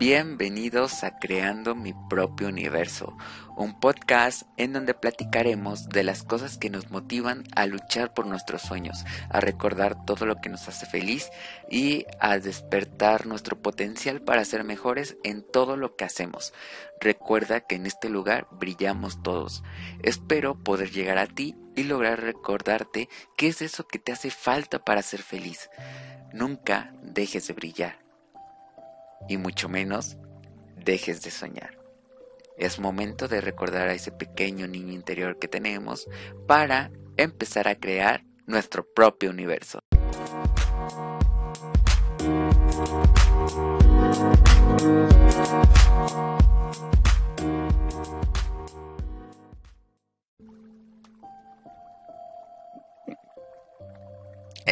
Bienvenidos a Creando mi propio universo, un podcast en donde platicaremos de las cosas que nos motivan a luchar por nuestros sueños, a recordar todo lo que nos hace feliz y a despertar nuestro potencial para ser mejores en todo lo que hacemos. Recuerda que en este lugar brillamos todos. Espero poder llegar a ti y lograr recordarte qué es eso que te hace falta para ser feliz. Nunca dejes de brillar y mucho menos dejes de soñar. Es momento de recordar a ese pequeño niño interior que tenemos para empezar a crear nuestro propio universo.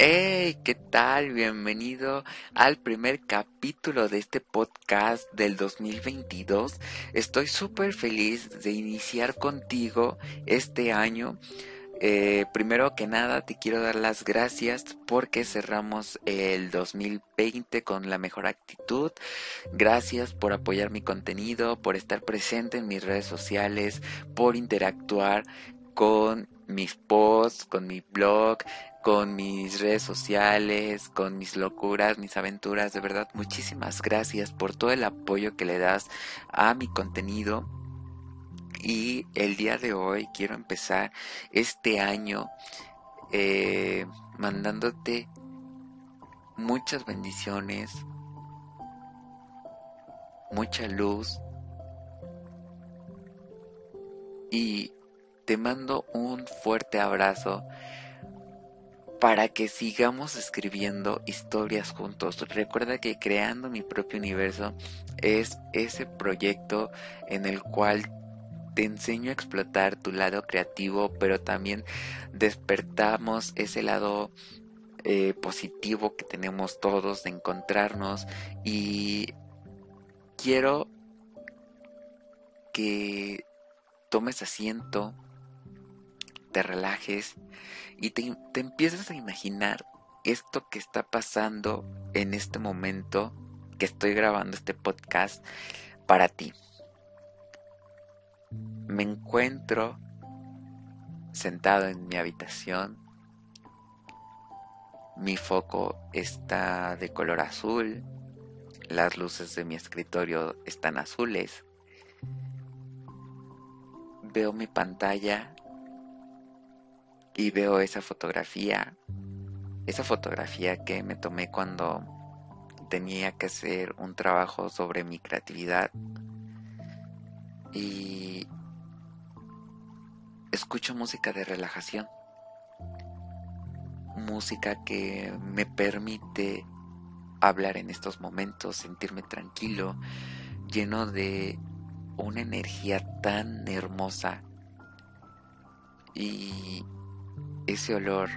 Hey, ¿qué tal? Bienvenido al primer capítulo de este podcast del 2022. Estoy súper feliz de iniciar contigo este año. Eh, primero que nada te quiero dar las gracias porque cerramos el 2020 con la mejor actitud. Gracias por apoyar mi contenido, por estar presente en mis redes sociales, por interactuar con mis posts, con mi blog, con mis redes sociales, con mis locuras, mis aventuras. De verdad, muchísimas gracias por todo el apoyo que le das a mi contenido. Y el día de hoy quiero empezar este año eh, mandándote muchas bendiciones, mucha luz y te mando un fuerte abrazo para que sigamos escribiendo historias juntos. Recuerda que creando mi propio universo es ese proyecto en el cual te enseño a explotar tu lado creativo, pero también despertamos ese lado eh, positivo que tenemos todos de encontrarnos y quiero que tomes asiento, te relajes y te, te empiezas a imaginar esto que está pasando en este momento que estoy grabando este podcast para ti. Me encuentro sentado en mi habitación. Mi foco está de color azul. Las luces de mi escritorio están azules. Veo mi pantalla y veo esa fotografía, esa fotografía que me tomé cuando tenía que hacer un trabajo sobre mi creatividad. Y escucho música de relajación, música que me permite hablar en estos momentos, sentirme tranquilo, lleno de una energía tan hermosa. Y ese olor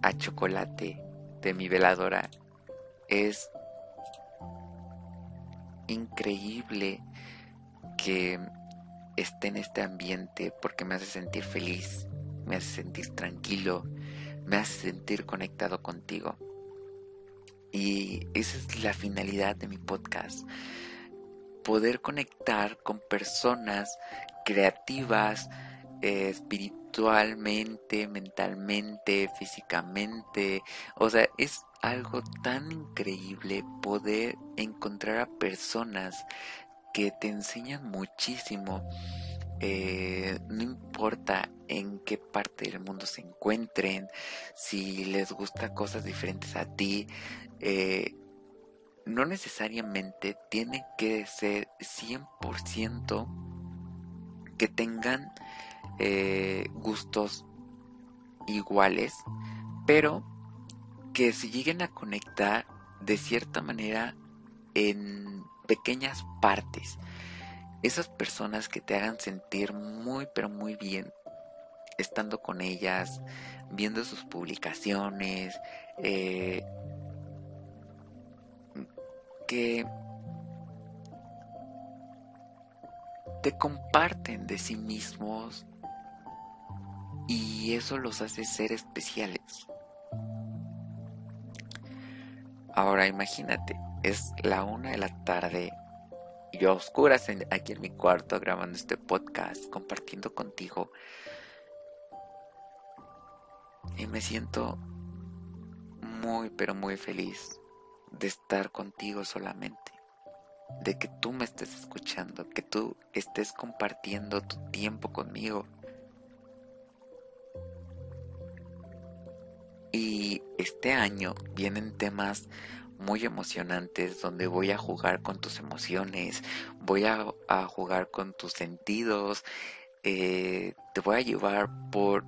a chocolate de mi veladora es increíble que esté en este ambiente porque me hace sentir feliz, me hace sentir tranquilo, me hace sentir conectado contigo. Y esa es la finalidad de mi podcast. Poder conectar con personas creativas, eh, espirituales, espiritualmente, mentalmente, físicamente. O sea, es algo tan increíble poder encontrar a personas que te enseñan muchísimo. Eh, no importa en qué parte del mundo se encuentren, si les gusta cosas diferentes a ti, eh, no necesariamente tiene que ser 100% que tengan eh, gustos iguales, pero que se lleguen a conectar de cierta manera en pequeñas partes. Esas personas que te hagan sentir muy pero muy bien estando con ellas, viendo sus publicaciones, eh, que te comparten de sí mismos y eso los hace ser especiales. Ahora imagínate, es la una de la tarde yo oscuras aquí en mi cuarto grabando este podcast, compartiendo contigo. Y me siento muy, pero muy feliz de estar contigo solamente. De que tú me estés escuchando, que tú estés compartiendo tu tiempo conmigo. Y este año vienen temas muy emocionantes donde voy a jugar con tus emociones, voy a, jugar con tus sentidos, eh, te voy a llevar por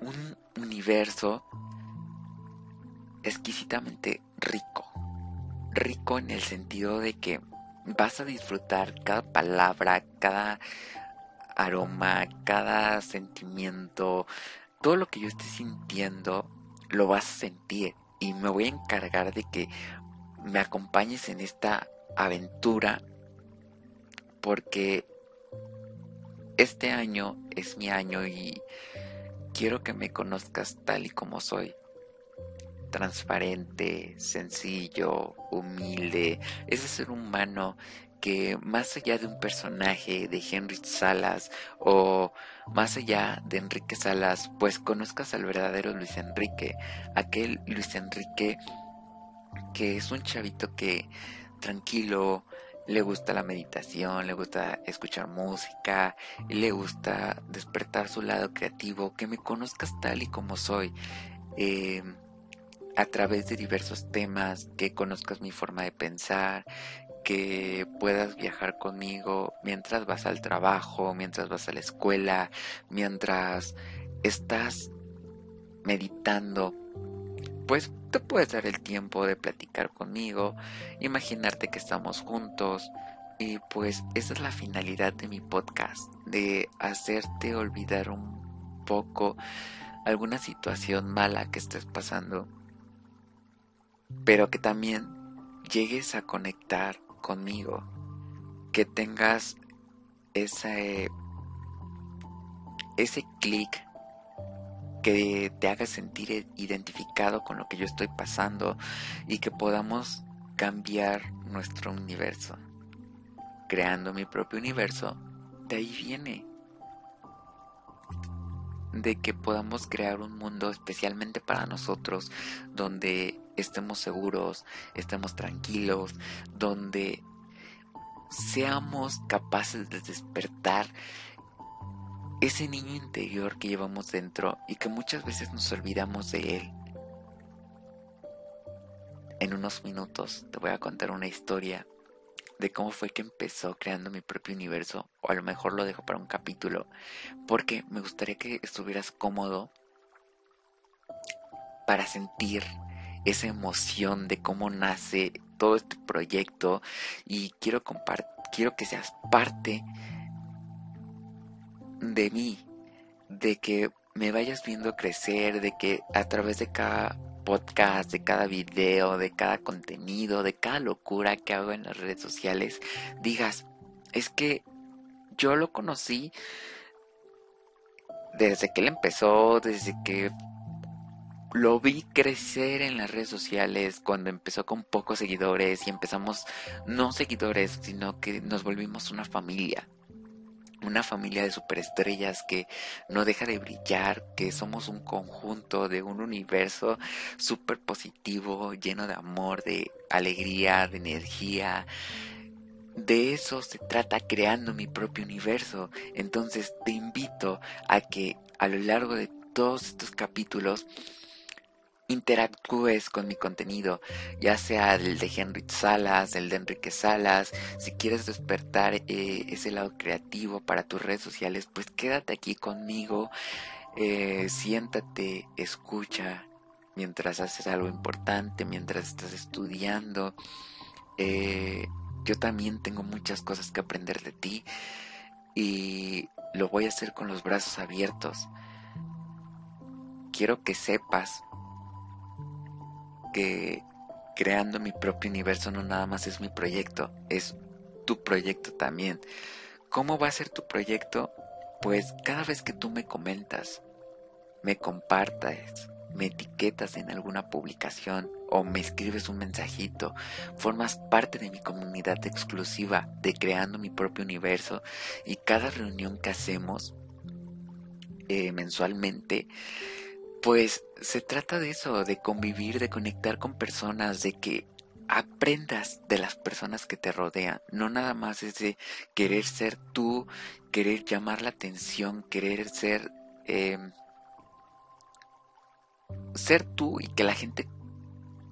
un universo exquisitamente rico. Rico en el sentido de que vas a disfrutar cada palabra, cada aroma, cada sentimiento, todo lo que yo esté sintiendo, lo vas a sentir. Y me voy a encargar de que me acompañes en esta aventura porque este año es mi año y quiero que me conozcas tal y como soy. Transparente, sencillo, humilde, ese ser humano que más allá de un personaje de Henry Salas o más allá de Enrique Salas, pues conozcas al verdadero Luis Enrique, aquel Luis Enrique que es un chavito que tranquilo, le gusta la meditación, le gusta escuchar música, le gusta despertar su lado creativo, que me conozcas tal y como soy. Eh, a través de diversos temas, que conozcas mi forma de pensar, que puedas viajar conmigo mientras vas al trabajo, mientras vas a la escuela, mientras estás meditando, pues te puedes dar el tiempo de platicar conmigo, imaginarte que estamos juntos. Y pues esa es la finalidad de mi podcast, de hacerte olvidar un poco alguna situación mala que estés pasando, pero que también llegues a conectar conmigo, que tengas ese, ese clic que te haga sentir identificado con lo que yo estoy pasando y que podamos cambiar nuestro universo. Creando mi propio universo, de ahí viene. De que podamos crear un mundo especialmente para nosotros, donde estemos seguros, estemos tranquilos, donde seamos capaces de despertar ese niño interior que llevamos dentro y que muchas veces nos olvidamos de él. En unos minutos te voy a contar una historia de cómo fue que empezó creando mi propio universo, o a lo mejor lo dejo para un capítulo, porque me gustaría que estuvieras cómodo para sentir esa emoción de cómo nace todo este proyecto. Y quiero quiero que seas parte de mí, de que me vayas viendo crecer, de que a través de cada podcast, de cada video, de cada contenido, de cada locura que hago en las redes sociales, digas, es que yo lo conocí desde que él empezó, desde que lo vi crecer en las redes sociales cuando empezó con pocos seguidores y empezamos no seguidores, sino que nos volvimos una familia una familia de superestrellas que no deja de brillar, que somos un conjunto de un universo súper positivo, lleno de amor, de alegría, de energía. De eso se trata creando mi propio universo. Entonces te invito a que a lo largo de todos estos capítulos interactúes con mi contenido, ya sea el de Henry Salas, el de Enrique Salas, si quieres despertar eh, ese lado creativo para tus redes sociales, pues quédate aquí conmigo, eh, siéntate, escucha mientras haces algo importante, mientras estás estudiando. Eh, yo también tengo muchas cosas que aprender de ti y lo voy a hacer con los brazos abiertos. Quiero que sepas que creando mi propio universo no nada más es mi proyecto, es tu proyecto también. ¿Cómo va a ser tu proyecto? Pues cada vez que tú me comentas, me compartas, me etiquetas en alguna publicación, o me escribes un mensajito, formas parte de mi comunidad exclusiva de creando mi propio universo y cada reunión que hacemos eh, mensualmente, pues se trata de eso, de convivir, de conectar con personas, de que aprendas de las personas que te rodean. No nada más es de querer ser tú, querer llamar la atención, querer ser... Em, ser tú y que la gente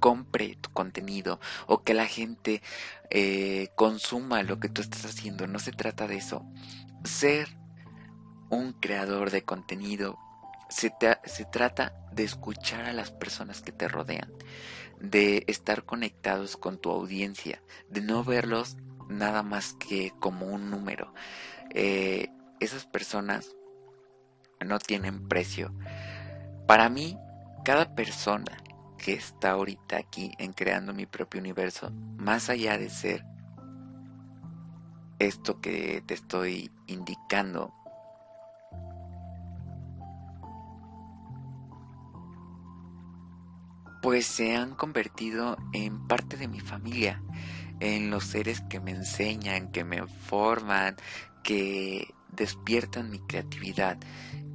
compre tu contenido o que la gente eh, consuma lo que tú estás haciendo. No se trata de eso. Ser un creador de contenido se, trata de escuchar a las personas que te rodean, de estar conectados con tu audiencia, de no verlos nada más que como un número. Eh, esas personas no tienen precio. Para mí, cada persona que está ahorita aquí en creando mi propio universo, más allá de ser esto que te estoy indicando, pues se han convertido en parte de mi familia, en los seres que me enseñan, que me forman, que despiertan mi creatividad.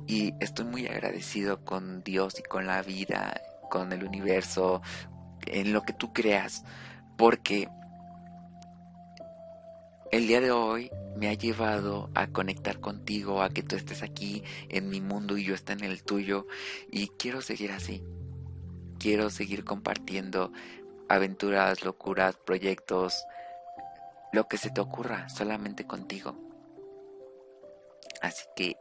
Y estoy muy agradecido con Dios y con la vida, con el universo, en lo que tú creas, porque el día de hoy me ha llevado a conectar contigo, a que tú estés aquí en mi mundo y yo esté en el tuyo, y quiero seguir así quiero seguir compartiendo aventuras, locuras, proyectos, lo que se te ocurra, solamente contigo. Así que,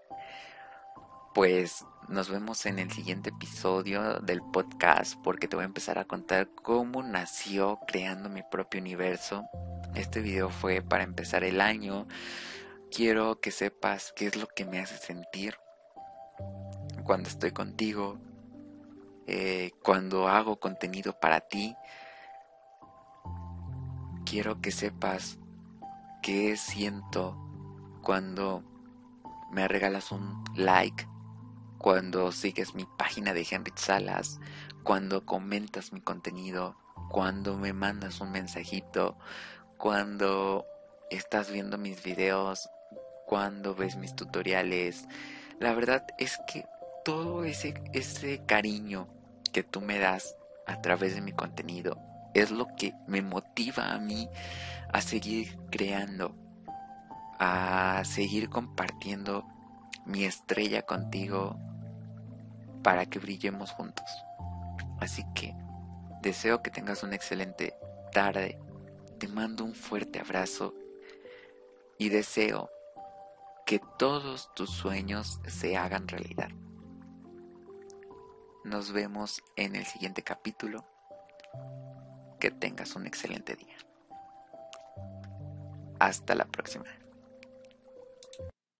pues nos vemos en el siguiente episodio del podcast porque te voy a empezar a contar cómo nació creando mi propio universo. Este video fue para empezar el año. Quiero que sepas qué es lo que me hace sentir cuando estoy contigo, eh, cuando hago contenido para ti, quiero que sepas qué siento cuando me regalas un like, cuando sigues mi página de Henry Salas, cuando comentas mi contenido, cuando me mandas un mensajito, cuando estás viendo mis videos, cuando ves mis tutoriales. La verdad es que todo ese, ese cariño que tú me das a través de mi contenido es lo que me motiva a mí a seguir creando, a seguir compartiendo mi estrella contigo para que brillemos juntos. Así que deseo que tengas una excelente tarde, te mando un fuerte abrazo y deseo que todos tus sueños se hagan realidad. Nos vemos en el siguiente capítulo. Que tengas un excelente día. Hasta la próxima.